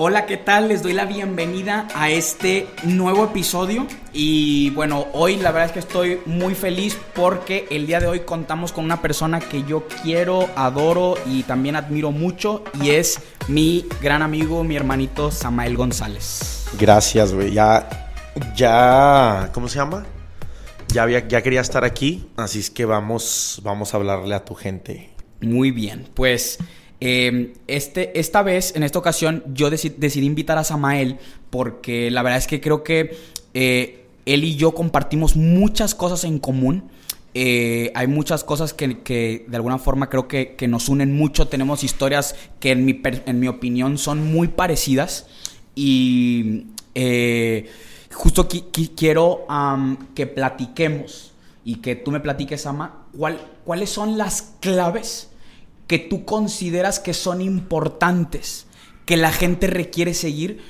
Hola, ¿qué tal? Les doy la bienvenida a este nuevo episodio y bueno, hoy la verdad es que estoy muy feliz porque el día de hoy contamos con una persona que yo quiero, adoro y también admiro mucho y es mi gran amigo, mi hermanito Samael González. Gracias, güey. Ya, ya, ¿cómo se llama? Ya, había, ya quería estar aquí, así es que vamos, vamos a hablarle a tu gente. Muy bien, pues... Eh, este, esta vez, en esta ocasión, yo decidí invitar a Samael porque la verdad es que creo que eh, él y yo compartimos muchas cosas en común. Eh, hay muchas cosas que, de alguna forma creo que, nos unen mucho. Tenemos historias que en mi, en mi opinión son muy parecidas. Y justo quiero que platiquemos y que tú me platiques, Ama, ¿cuál, cuáles son las claves que tú consideras que son importantes, que la gente requiere seguir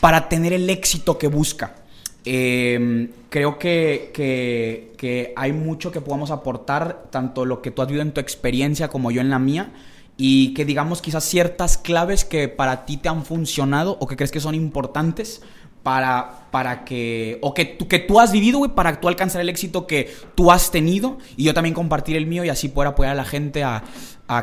para tener el éxito que busca. Em, creo que, que, hay mucho que podamos aportar, tanto lo que tú has vivido en tu experiencia como yo en la mía, y que digamos quizás ciertas claves que para ti te han funcionado o que crees que son importantes para, para que, o que, tú, que tú has vivido, güey, para tú alcanzar el éxito que tú has tenido y yo también compartir el mío y así poder apoyar a la gente a,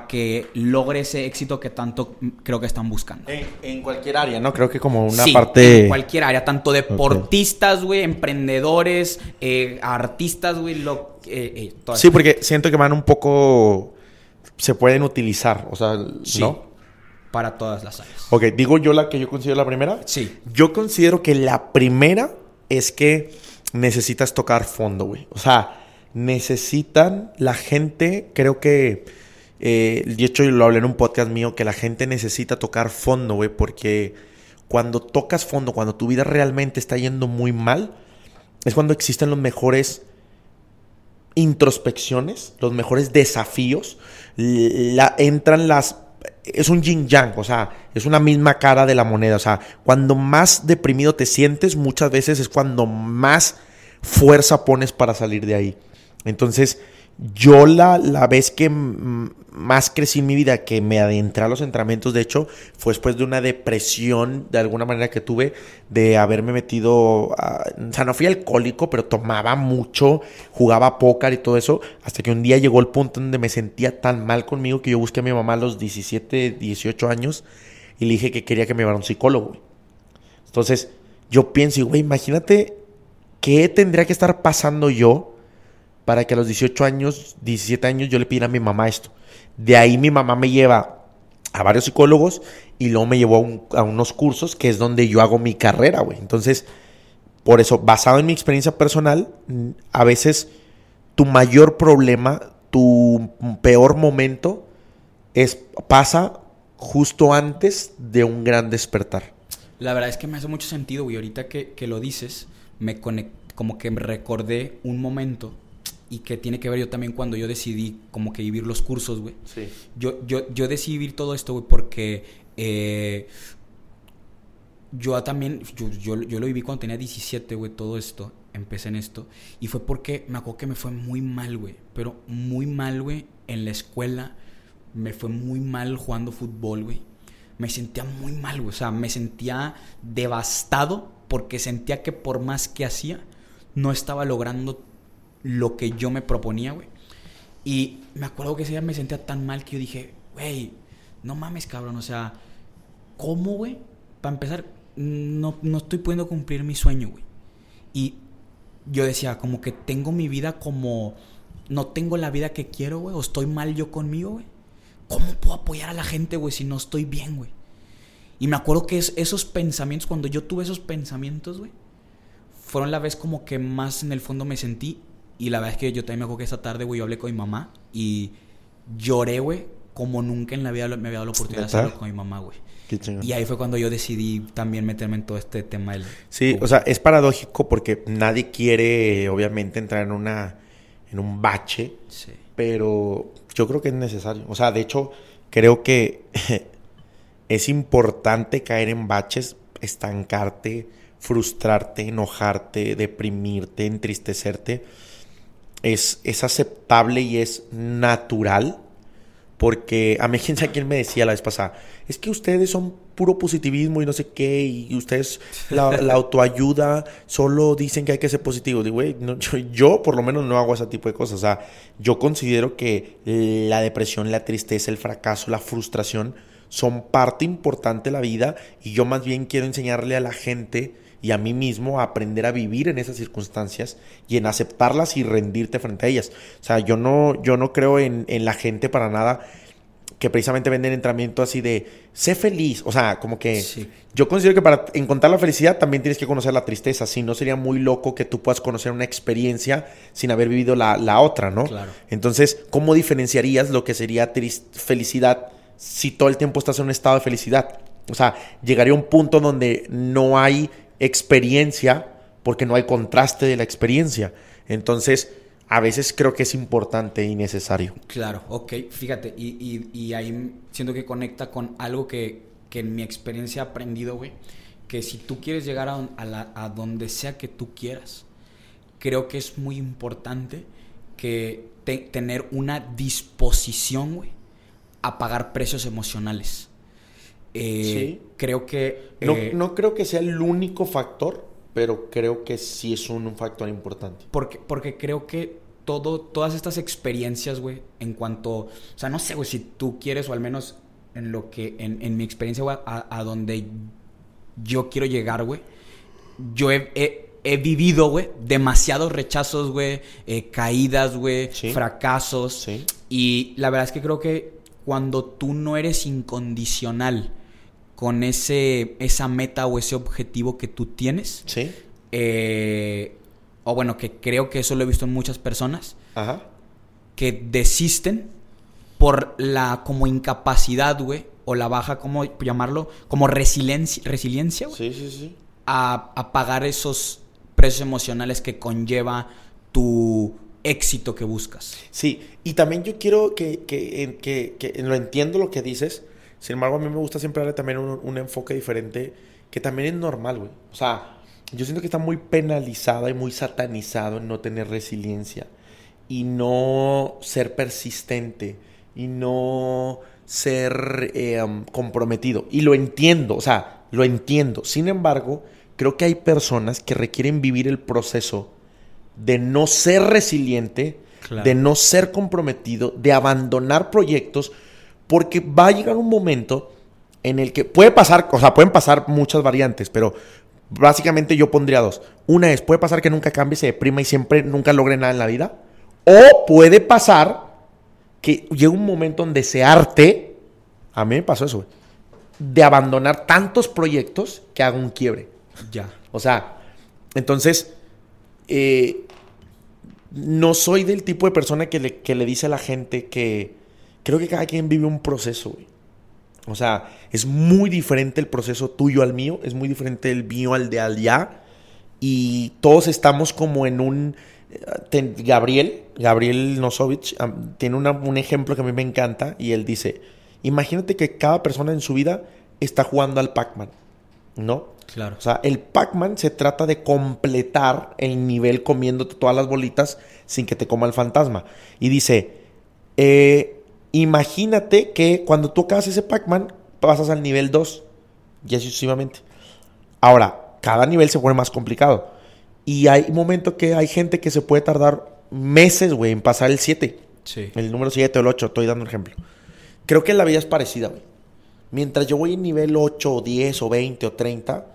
que logre ese éxito que tanto creo que están buscando. En, cualquier área, ¿no? Creo que como una parte... en cualquier área, tanto deportistas, güey, emprendedores, eh, artistas, güey, lo... Eh, eh, sí, porque siento que van un poco... Se pueden utilizar, o sea, ¿no? Para todas las áreas. Ok, digo yo la que yo considero la primera. Sí. Yo considero que la primera es que necesitas tocar fondo, güey. O sea, necesitan la gente, creo que, eh, de hecho lo hablé en un podcast mío, que la gente necesita tocar fondo, güey, porque cuando tocas fondo, cuando tu vida realmente está yendo muy mal, es cuando existen los mejores introspecciones, los mejores desafíos, la, entran las es un yin yang, o sea, es una misma cara de la moneda. O sea, cuando más deprimido te sientes, muchas veces es cuando más fuerza pones para salir de ahí. Entonces, yo la, la vez que más crecí en mi vida, que me adentré a los entrenamientos, de hecho, fue después de una depresión, de alguna manera que tuve, de haberme metido, o sea, no fui alcohólico, pero tomaba mucho, jugaba póker y todo eso, hasta que un día llegó el punto donde me sentía tan mal conmigo que yo busqué a mi mamá a los 17, 18 años y le dije que quería que me llevara un psicólogo. Entonces, yo pienso, güey, imagínate qué tendría que estar pasando yo para que a los 18 años, 17 años yo le pidiera a mi mamá esto. De ahí mi mamá me lleva a varios psicólogos y luego me llevó a, unos cursos que es donde yo hago mi carrera, güey. Entonces, por eso, basado en mi experiencia personal, a veces tu mayor problema, tu peor momento, es, pasa justo antes de un gran despertar. La verdad es que me hace mucho sentido, güey. Ahorita que, lo dices, me como que recordé un momento y que tiene que ver yo también cuando yo decidí como que vivir los cursos, güey. Sí. Yo, yo, yo decidí vivir todo esto, güey, porque eh, yo también, yo, yo, lo viví cuando tenía 17, güey, todo esto. Empecé en esto. Y fue porque me acuerdo que me fue muy mal, güey. Pero muy mal, güey, en la escuela. Me fue muy mal jugando fútbol, güey. Me sentía muy mal, güey. O sea, me sentía devastado porque sentía que por más que hacía, no estaba logrando lo que yo me proponía, güey. Y me acuerdo que ese día me sentía tan mal que yo dije, güey, no mames, cabrón, o sea, ¿cómo, güey? Para empezar, no, no estoy pudiendo cumplir mi sueño, güey. Y yo decía, como que tengo mi vida como, no tengo la vida que quiero, güey, o estoy mal yo conmigo, güey. ¿Cómo puedo apoyar a la gente, güey, si no estoy bien, güey? Y me acuerdo que esos pensamientos, cuando yo tuve esos pensamientos, güey, fueron la vez como que más en el fondo me sentí y la verdad es que yo también me acuerdo que esa tarde, güey, yo hablé con mi mamá y lloré, güey, como nunca en la vida me había dado la oportunidad de hacerlo con mi mamá, güey. Y ahí fue cuando yo decidí también meterme en todo este tema del... Sí, o sea, es paradójico porque nadie quiere, obviamente, entrar en una... en un bache. Sí. Pero yo creo que es necesario. O sea, de hecho, creo que es importante caer en baches, estancarte, frustrarte, enojarte, deprimirte, entristecerte es, aceptable y es natural Porque a mí, quién sabe quién me decía la vez pasada, es que ustedes son puro positivismo y no sé qué, y ustedes la, autoayuda solo dicen que hay que ser positivo. Digo, güey, yo, yo, por lo menos no hago ese tipo de cosas. O sea, yo considero que la depresión, la tristeza, el fracaso, la frustración son parte importante de la vida y yo más bien quiero enseñarle a la gente y a mí mismo a aprender a vivir en esas circunstancias y en aceptarlas y rendirte frente a ellas. O sea, yo no, yo no creo en, la gente para nada que precisamente venden entrenamiento así de sé feliz. O sea, como que yo considero que para encontrar la felicidad también tienes que conocer la tristeza. Si no, sería muy loco que tú puedas conocer una experiencia sin haber vivido la, la otra, ¿no? Claro. Entonces, ¿cómo diferenciarías lo que sería felicidad si todo el tiempo estás en un estado de felicidad? O sea, llegaría a un punto donde no hay experiencia porque no hay contraste de la experiencia. Entonces, a veces creo que es importante y necesario. Claro, ok, fíjate, y, ahí siento que conecta con algo que, en mi experiencia he aprendido, güey, que si tú quieres llegar a, donde sea que tú quieras, creo que es muy importante que tener una disposición, güey, a pagar precios emocionales. Eh, creo que... Eh, no, creo que sea el único factor, pero creo que sí es un, factor importante. Porque, porque creo que todo, todas estas experiencias, güey, en cuanto... O sea, no sé, güey, si tú quieres o al menos en lo que... En, mi experiencia, güey, a, donde yo quiero llegar, güey. Yo he, vivido, güey, demasiados rechazos, güey, eh, caídas, güey, fracasos. Y la verdad es que creo que cuando tú no eres incondicional con ese, esa meta o ese objetivo que tú tienes. Sí. Eh, o bueno, que creo que eso lo he visto en muchas personas. Ajá. Que desisten por la como incapacidad, güey, o la baja, ¿cómo llamarlo? Como resiliencia, resiliencia, güey. Sí, sí, sí. A, a pagar esos precios emocionales que conlleva tu éxito que buscas. Sí, y también yo quiero que, que, que, que lo entiendo lo que dices, sin embargo, a mí me gusta siempre darle también un, enfoque diferente, que también es normal, güey. O sea, yo siento que está muy penalizada y muy satanizado en no tener resiliencia y no ser persistente y no ser em, comprometido. Y lo entiendo, o sea, lo entiendo. Sin embargo, creo que hay personas que requieren vivir el proceso de no ser resiliente, de no ser comprometido, de abandonar proyectos porque va a llegar un momento en el que puede pasar, o sea, pueden pasar muchas variantes, pero básicamente yo pondría dos. Una es, puede pasar que nunca cambie, se deprima y siempre nunca logre nada en la vida. O puede pasar que llegue un momento donde se arte, a mí me pasó eso, de abandonar tantos proyectos que haga un quiebre. Ya. O sea, entonces, eh, no soy del tipo de persona que le, que le dice a la gente que creo que cada quien vive un proceso, güey. O sea, es muy diferente el proceso tuyo al mío, es muy diferente el mío al de allá. Y todos estamos como en un... Eh, Gabriel, Gabriel Nosovich, tiene un ejemplo que a mí me encanta y él dice, imagínate que cada persona en su vida está jugando al Pac-Man, ¿no? Claro. O sea, el Pac-Man se trata de completar el nivel comiéndote todas las bolitas sin que te coma el fantasma. Y dice, eh, Imagínate que cuando tú acabas ese Pac-Man, pasas al nivel 2 y así sucesivamente. Ahora, cada nivel se pone más complicado. Y hay un momento que hay gente que se puede tardar meses, güey, en pasar el 7. Sí. El número 7 o el 8, estoy dando un ejemplo. Creo que la vida es parecida, güey. Mientras yo voy en nivel 8 o 10 o 20 o 30,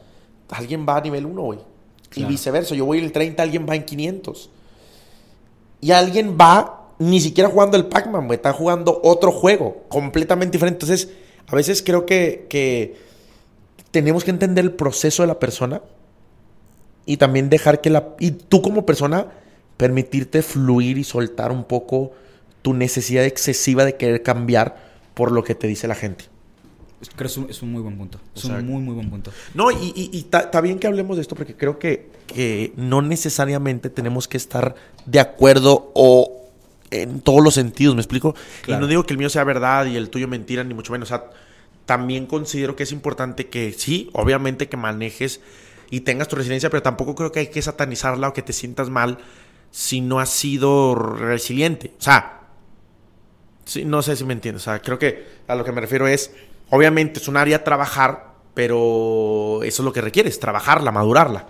alguien va a nivel 1, güey. Y viceversa, yo voy en el 30, alguien va en 500. Y alguien va ni siquiera jugando el Pac-Man, güey. Están jugando otro juego completamente diferente. Entonces, a veces creo que, que tenemos que entender el proceso de la persona y también dejar que la... Y tú como persona, permitirte fluir y soltar un poco tu necesidad excesiva de querer cambiar por lo que te dice la gente. Creo que es un, muy buen punto. Es un muy, muy buen punto. No, y está bien que hablemos de esto porque creo que, que no necesariamente tenemos que estar de acuerdo o en todos los sentidos, ¿me explico? Y no digo que el mío sea verdad y el tuyo mentira, ni mucho menos. O sea, también considero que es importante que sí, obviamente que manejes y tengas tu resiliencia, pero tampoco creo que hay que satanizarla o que te sientas mal si no has sido resiliente. O sea, Sí, no sé si me entiendes. O sea, creo que a lo que me refiero es, obviamente es un área a trabajar, pero eso es lo que requieres, trabajarla, madurarla.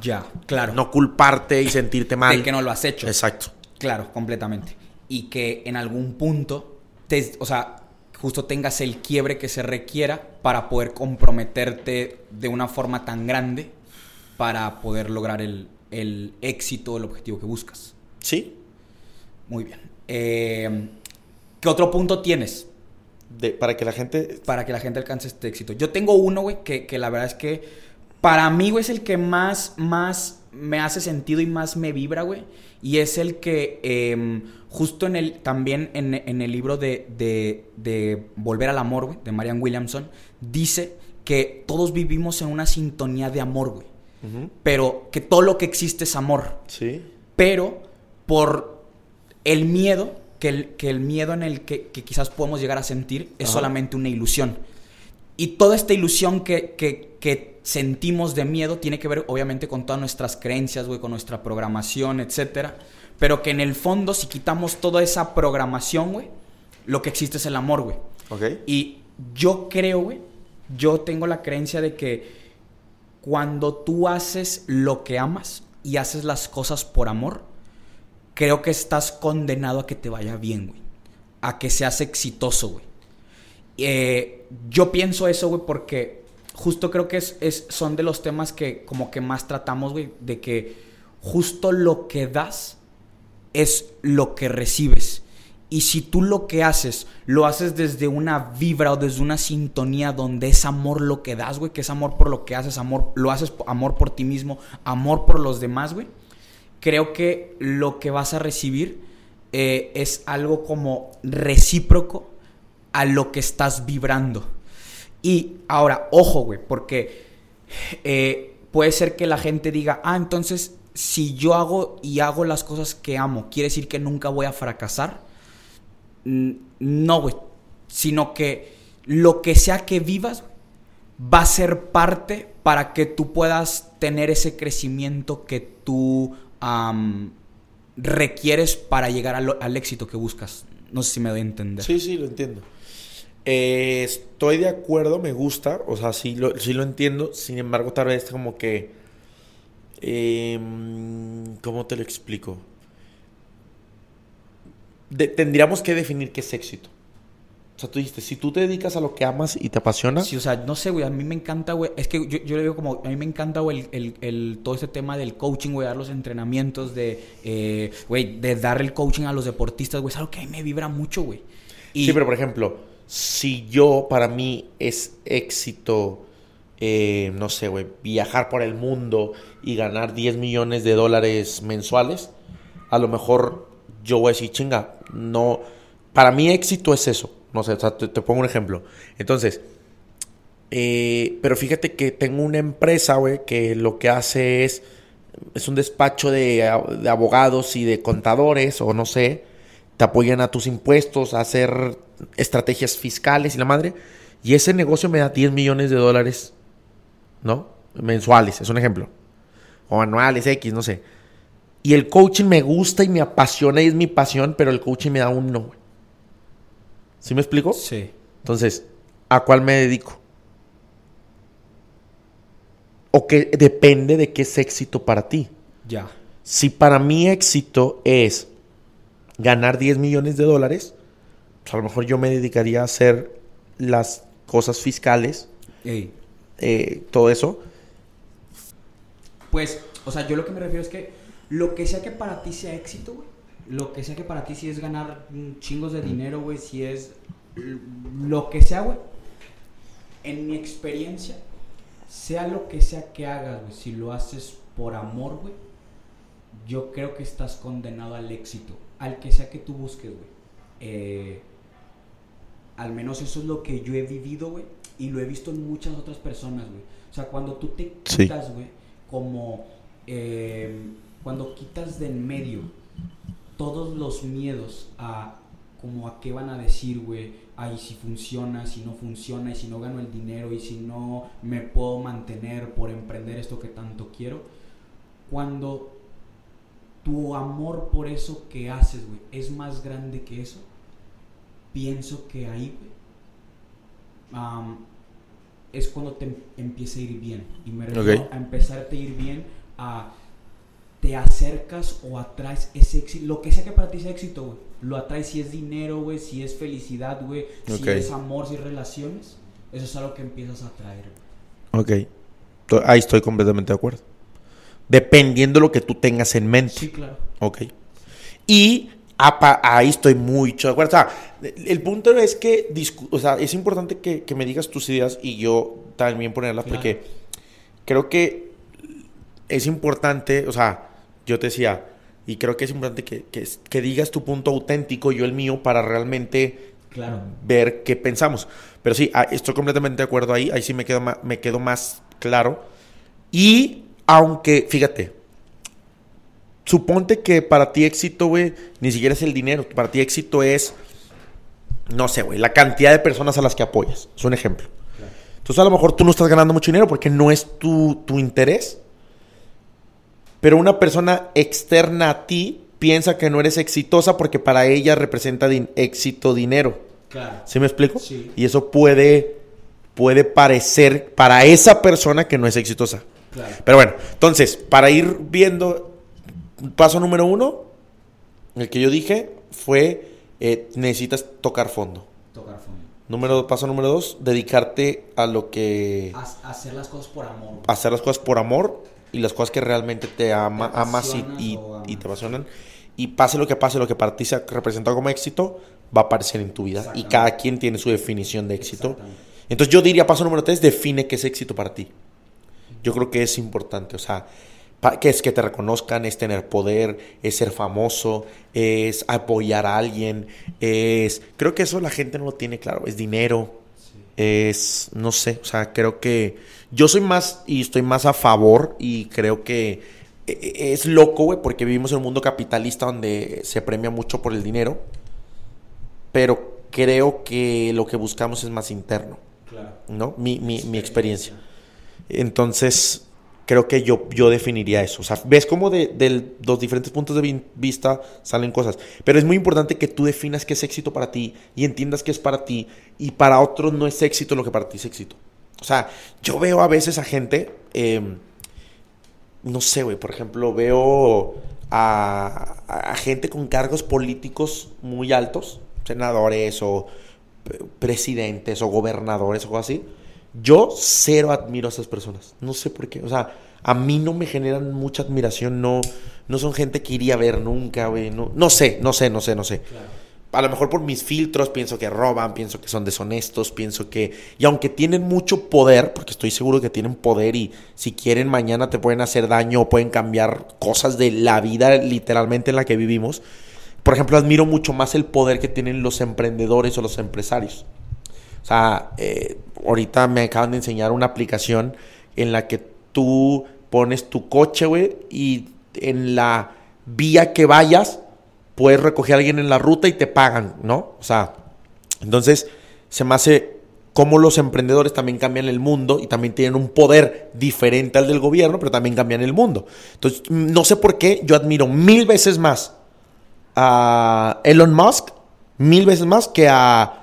Ya, claro. No culparte y sentirte mal. De que no lo has hecho. Exacto. Claro, completamente. Y que en algún punto, te, o sea, justo tengas el quiebre que se requiera para poder comprometerte de una forma tan grande para poder lograr el, el éxito, el objetivo que buscas. Sí. Muy bien. Eh, ¿Qué otro punto tienes? De, para que la gente... Para que la gente alcance este éxito. Yo tengo uno, güey, que, que la verdad es que para mí, güey, es el que más, más me hace sentido y más me vibra, güey. Y es el que em, justo en el, también en, en el libro de, de, de, Volver al Amor, güey, de Marian Williamson, dice que todos vivimos en una sintonía de amor, güey. Uh -huh. Pero que todo lo que existe es amor. Sí. Pero por el miedo, que el, que el miedo en el que, que, quizás podemos llegar a sentir es Ajá. solamente una ilusión. Y toda esta ilusión que, que, que, sentimos de miedo tiene que ver, obviamente, con todas nuestras creencias, güey, con nuestra programación, etcétera. Pero que en el fondo, si quitamos toda esa programación, güey, lo que existe es el amor, güey. Ok. Y yo creo, güey, yo tengo la creencia de que cuando tú haces lo que amas y haces las cosas por amor, creo que estás condenado a que te vaya bien, güey. A que seas exitoso, güey. Eh, yo pienso eso, güey, porque justo creo que es, es, son de los temas que como que más tratamos, güey, de que justo lo que das es lo que recibes. Y si tú lo que haces, lo haces desde una vibra o desde una sintonía donde es amor lo que das, güey, que es amor por lo que haces, amor, lo haces amor por ti mismo, amor por los demás, güey, creo que lo que vas a recibir eh, es algo como recíproco a lo que estás vibrando. Y ahora, ojo, güey, porque eh, puede ser que la gente diga, ah, entonces si yo hago y hago las cosas que amo, ¿quiere decir que nunca voy a fracasar? No, güey. Sino que lo que sea que vivas va a ser parte para que tú puedas tener ese crecimiento que tú requieres para llegar al, al, éxito que buscas. No sé si me doy a entender. Sí, sí, lo entiendo. Eh, estoy de acuerdo, me gusta, o sea, sí lo, sí lo entiendo, sin embargo, tal vez como que... Eh, ¿Cómo te lo explico? De, tendríamos que definir qué es éxito. O sea, tú dijiste, si tú te dedicas a lo que amas y te apasiona. Sí, o sea, no sé, güey, a mí me encanta, güey. Es que yo, yo le digo como, a mí me encanta, güey, el, el, el, todo este tema del coaching, güey, dar los entrenamientos, de, güey, eh, de dar el coaching a los deportistas, güey. Es algo que a mí me vibra mucho, güey. Y... Sí, pero por ejemplo, si yo, para mí, es éxito, eh, no sé, güey, viajar por el mundo y ganar 10 millones de dólares mensuales, a lo mejor yo voy a decir, chinga, no, para mí éxito es eso. No sé, o sea, te, te pongo un ejemplo. Entonces, eh, pero fíjate que tengo una empresa, güey, que lo que hace es, es un despacho de, de, abogados y de contadores, o no sé, te apoyan a tus impuestos, a hacer estrategias fiscales y la madre. Y ese negocio me da 10 millones de dólares, ¿no? Mensuales, es un ejemplo. O anuales, X, no sé. Y el coaching me gusta y me apasiona y es mi pasión, pero el coaching me da un no. ¿Sí me explico? Sí. Entonces, ¿a cuál me dedico? O que depende de qué es éxito para ti. Ya. Si para mí éxito es ganar 10 millones de dólares, pues a lo mejor yo me dedicaría a hacer las cosas fiscales, eh, todo eso. Pues, o sea, yo lo que me refiero es que lo que sea que para ti sea éxito, güey, lo que sea que para ti si es ganar chingos de dinero, güey, si es lo que sea, güey, en mi experiencia, sea lo que sea que hagas, güey, si lo haces por amor, güey, yo creo que estás condenado al éxito, al que sea que tú busques, güey. Eh, al menos eso es lo que yo he vivido, güey, y lo he visto en muchas otras personas, güey. O sea, cuando tú te quitas, güey, como eh, cuando quitas de en medio todos los miedos a como a qué van a decir, güey, ay, si funciona, si no funciona, y si no gano el dinero, y si no me puedo mantener por emprender esto que tanto quiero. Cuando tu amor por eso que haces, güey, es más grande que eso, pienso que ahí es cuando te empieza a ir bien. Y me refiero a empezar a ir bien a te acercas o atraes ese éxito, lo que sea que para ti sea éxito, güey. Lo atraes si es dinero, güey, si es felicidad, güey, si es amor, si es relaciones. Eso es algo que empiezas a atraer. Ok. Ahí estoy completamente de acuerdo. Dependiendo de lo que tú tengas en mente. Sí, claro. Ok. Y ahí estoy muy de acuerdo. O sea, el punto es que o sea, es importante que, me digas tus ideas y yo también ponerlas porque creo que es importante, o sea, yo te decía, y creo que es importante que, que, digas tu punto auténtico, yo el mío, para realmente ver qué pensamos. Pero sí, ah, estoy completamente de acuerdo ahí, ahí sí me quedo más, me quedo más claro. Y aunque, fíjate, suponte que para ti éxito, güey, ni siquiera es el dinero, para ti éxito es, no sé, güey, la cantidad de personas a las que apoyas. Es un ejemplo. Entonces a lo mejor tú no estás ganando mucho dinero porque no es tu, tu interés pero una persona externa a ti piensa que no eres exitosa porque para ella representa éxito dinero. Claro. ¿Sí me explico? Sí. Y eso puede, puede parecer para esa persona que no es exitosa. Claro. Pero bueno, entonces, para ir viendo, paso número uno, el que yo dije fue, eh, necesitas tocar fondo. Tocar fondo. Número, paso número dos, dedicarte a lo que... hacer las cosas por amor. Hacer las cosas por amor y las cosas que realmente te ama, amas y, y, te apasionan. Y pase lo que pase, lo que para ti se ha representado como éxito, va a aparecer en tu vida. Y cada quien tiene su definición de éxito. Entonces yo diría, paso número tres, define qué es éxito para ti. Yo creo que es importante, o sea, que es que te reconozcan, es tener poder, es ser famoso, es apoyar a alguien, es... Creo que eso la gente no lo tiene claro, es dinero, es, no sé, o sea, creo que yo soy más y estoy más a favor y creo que e, e, es loco, güey, porque vivimos en un mundo capitalista donde se premia mucho por el dinero, pero creo que lo que buscamos es más interno, claro. ¿no? Mi, mi, mi experiencia. Entonces, creo que yo, yo definiría eso. O sea, ves cómo de, los diferentes puntos de vista salen cosas. Pero es muy importante que tú definas qué es éxito para ti y entiendas qué es para ti. Y para otros no es éxito lo que para ti es éxito. O sea, yo veo a veces a gente, em, no sé, güey, por ejemplo, veo a, a gente con cargos políticos muy altos, senadores o presidentes o gobernadores o algo así yo cero admiro a esas personas. No sé por qué. O sea, a mí no me generan mucha admiración. No, no son gente que iría a ver nunca, güey. No, no sé, no sé, no sé, no sé. A lo mejor por mis filtros pienso que roban, pienso que son deshonestos, pienso que... Y aunque tienen mucho poder, porque estoy seguro que tienen poder y si quieren mañana te pueden hacer daño o pueden cambiar cosas de la vida literalmente en la que vivimos. Por ejemplo, admiro mucho más el poder que tienen los emprendedores o los empresarios. O sea, eh, ahorita me acaban de enseñar una aplicación en la que tú pones tu coche, güey, y en la vía que vayas, puedes recoger a alguien en la ruta y te pagan, ¿no? O sea, entonces se me hace como los emprendedores también cambian el mundo y también tienen un poder diferente al del gobierno, pero también cambian el mundo. Entonces, no sé por qué yo admiro mil veces más a Elon Musk, mil veces más que a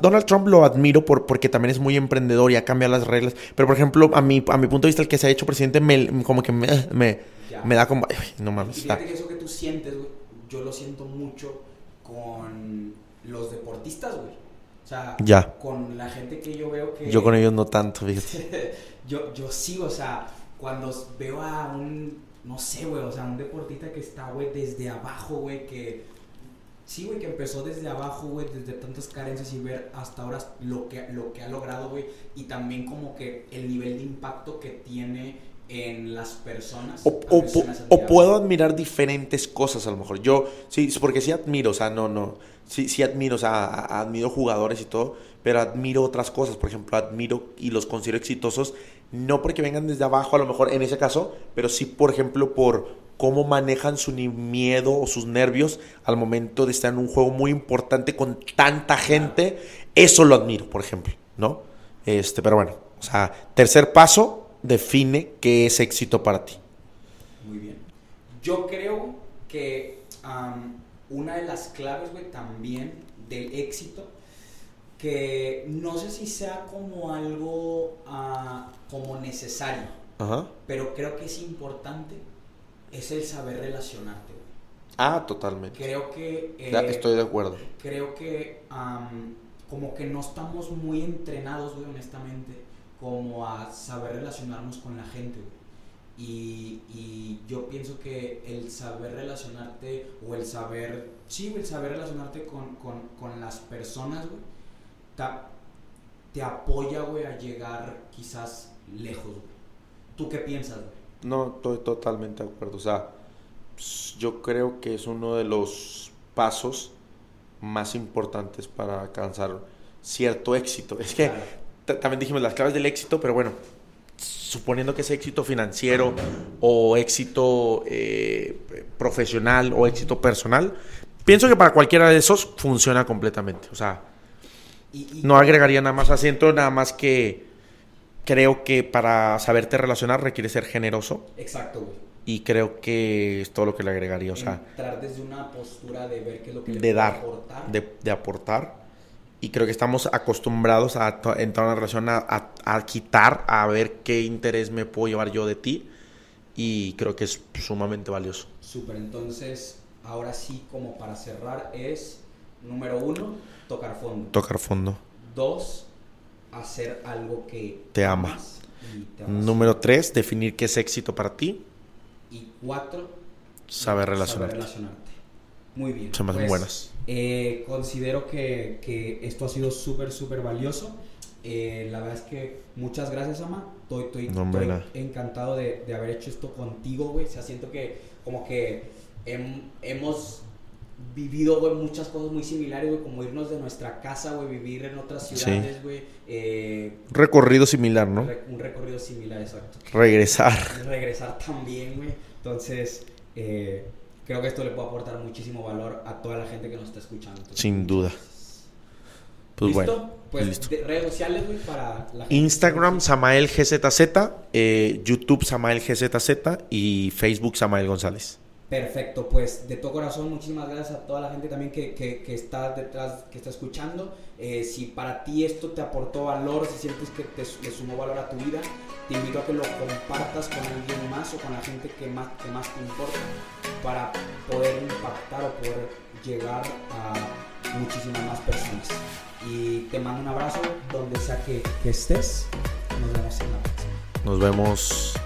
Donald Trump lo admiro por, porque también es muy emprendedor y ha cambiado las reglas. Pero, por ejemplo, a mi, a mi punto de vista, el que se ha hecho presidente me, como que me, me, da como... no mames. fíjate que eso que tú sientes, yo lo siento mucho con los deportistas, güey. O sea, ya. con la gente que yo veo que... Yo con ellos no tanto, fíjate. yo, yo sigo, o sea, cuando veo a un, no sé, güey, o sea, un deportista que está, güey, desde abajo, güey, que Sí, güey, que empezó desde abajo, güey, desde tantas carencias y ver hasta ahora lo que, lo que ha logrado, güey, y también como que el nivel de impacto que tiene en las personas. O, puedo admirar diferentes cosas a lo mejor. Yo, sí, porque sí admiro, o sea, no, no, sí, sí admiro, o sea, admiro jugadores y todo, pero admiro otras cosas. Por ejemplo, admiro y los considero exitosos, no porque vengan desde abajo a lo mejor en ese caso, pero sí, por ejemplo, por cómo manejan su miedo o sus nervios al momento de estar en un juego muy importante con tanta gente. Eso lo admiro, por ejemplo, ¿no? Este, pero bueno, o sea, tercer paso, define qué es éxito para ti. Muy bien. Yo creo que una de las claves, güey, también del éxito que no sé si sea como algo ah, como necesario, Ajá. pero creo que es importante, es el saber relacionarte. güey. Ah, totalmente. Creo que... eh, Ya, Estoy de acuerdo. creo que como que no estamos muy entrenados, güey, honestamente, como a saber relacionarnos con la gente, güey. Y, y yo pienso que el saber relacionarte o el saber, sí, el saber relacionarte con, con, con las personas, güey, te, te apoya, güey, a llegar quizás lejos, güey. ¿Tú qué piensas, güey? No, estoy totalmente de acuerdo. O sea, yo creo que es uno de los pasos más importantes para alcanzar cierto éxito. Es que también dijimos las claves del éxito, pero bueno, suponiendo que es éxito financiero o éxito eh, profesional o éxito personal, pienso que para cualquiera de esos funciona completamente. O sea, Y- y- no agregaría nada más asiento, nada más que creo que para saberte relacionar requiere ser generoso Exacto, güey. y creo que es todo lo que le agregaría, o sea, Entrar desde una postura de ver qué es lo que le de dar, aportar. de, de aportar. Y creo que estamos acostumbrados a entrar en una relación a, a- a quitar, a ver qué interés me puedo llevar yo de ti. Y creo que es sumamente valioso. Súper, entonces, ahora sí, como para cerrar, es número uno, tocar fondo. Tocar fondo. Dos, hacer algo que Te ama. te. Número tres, definir qué es éxito para ti. Y cuatro, Saber relacionarte. relacionarte. Muy bien. Se me hacen pues, buenas. eh, considero que, que esto ha sido súper, súper valioso. Eh, la verdad es que muchas gracias, Ama. Estoy, estoy- No, estoy encantado de, de haber hecho esto contigo, güey. O sea, siento que como que hem- hemos vivido, güey, muchas cosas muy similares, güey, como irnos de nuestra casa, güey, vivir en otras Sí. ciudades, güey. eh, Recorrido similar, ¿no? un recorrido similar, exacto. Regresar. Regresar también, güey. Entonces, eh, creo que esto le puede aportar muchísimo valor a toda la gente que nos está escuchando. Entonces, Sin duda. Pues ¿Listo? bueno. Pues listo. de- redes sociales, güey, para la gente. Instagram Samael GZZ, eh, YouTube Samael GZZ y Facebook Samael González. Perfecto, pues de todo corazón, muchísimas gracias a toda la gente también que, que, está detrás, que está escuchando. Eh, si para ti esto te aportó valor, si sientes que te, le sumó valor a tu vida, te invito a que lo compartas con alguien más o con la gente que más, que más te importa para poder impactar o poder llegar a muchísimas más personas. Y te mando un abrazo donde sea que, que estés. Nos vemos en la próxima. Nos vemos.